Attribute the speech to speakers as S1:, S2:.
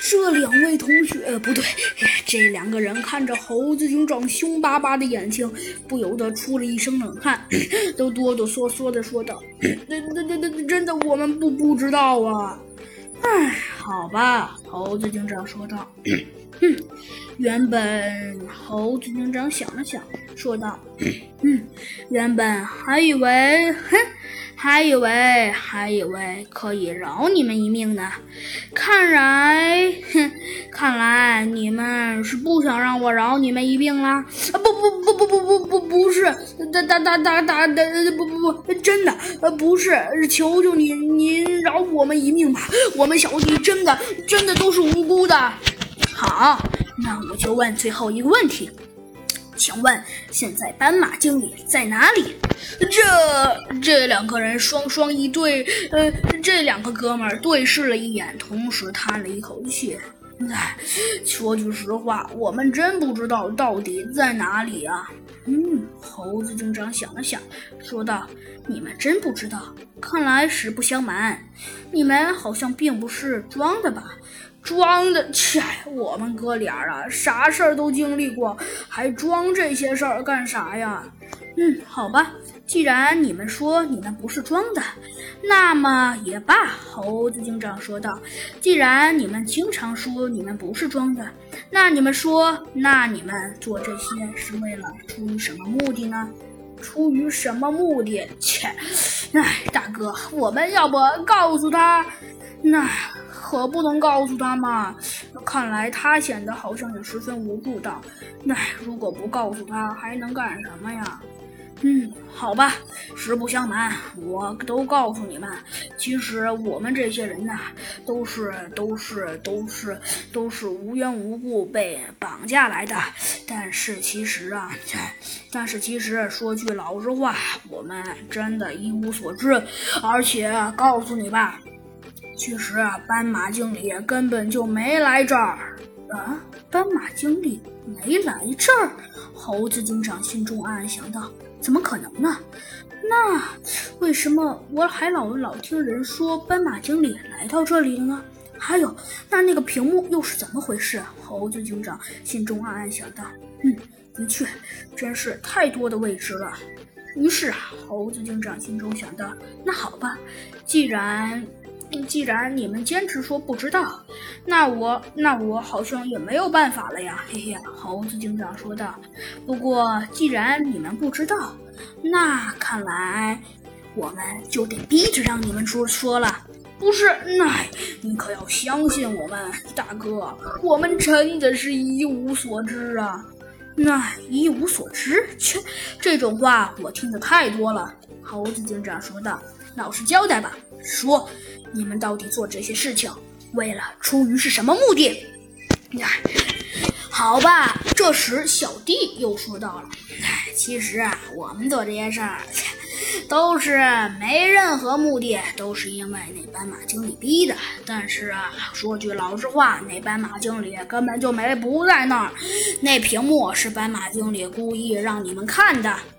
S1: 这两位同学不对，这两个人看着猴子警长凶巴巴的眼睛，不由得出了一身冷汗，都哆哆嗦嗦的说道：“那、那、那、那真的，我们不不知道啊。”哎，好吧，猴子警长说道。嗯，原本猴子警长想了想，说道：“嗯，原本还以为，哼。”还以为还以为可以饶你们一命呢，看来，哼，看来你们是不想让我饶你们一命啦！啊，不不不不不不不不是，大大大大大大不不不，真的，呃，不是，求求你，您饶我们一命吧！我们小弟真的真的都是无辜的。好，那我就问最后一个问题。请问现在斑马经理在哪里？这这两个人双双一对，呃，这两个哥们儿对视了一眼，同时叹了一口气。哎，说句实话，我们真不知道到底在哪里啊。嗯，猴子警长想了想，说道：“你们真不知道？看来实不相瞒，你们好像并不是装的吧？”装的，切！我们哥俩啊，啥事儿都经历过，还装这些事儿干啥呀？嗯，好吧，既然你们说你们不是装的，那么也罢。猴子警长说道：“既然你们经常说你们不是装的，那你们说，那你们做这些是为了出于什么目的呢？出于什么目的？切！哎，大哥，我们要不告诉他？那……”可不能告诉他嘛！看来他显得好像也十分无助的。那如果不告诉他，还能干什么呀？嗯，好吧，实不相瞒，我都告诉你们，其实我们这些人呐，都是都是都是都是无缘无故被绑架来的。但是其实啊，但是其实说句老实话，我们真的一无所知。而且告诉你吧。其实啊，斑马经理根本就没来这儿。啊，斑马经理没来这儿？猴子警长心中暗暗想到：怎么可能呢？那为什么我还老老听人说斑马经理来到这里了呢？还有，那那个屏幕又是怎么回事？猴子警长心中暗暗想到：嗯，的确，真是太多的未知了。于是啊，猴子警长心中想到：那好吧，既然……既然你们坚持说不知道，那我那我好像也没有办法了呀，嘿嘿。猴子警长说道。不过既然你们不知道，那看来我们就得逼着让你们说说了。不是，那你可要相信我们，大哥，我们真的是一无所知啊。那一无所知？切，这种话我听得太多了。猴子警长说道。老实交代吧，说。你们到底做这些事情，为了出于是什么目的？哎，好吧。这时小弟又说到了：“哎，其实啊，我们做这些事儿，都是没任何目的，都是因为那斑马经理逼的。但是啊，说句老实话，那斑马经理根本就没不在那儿，那屏幕是斑马经理故意让你们看的。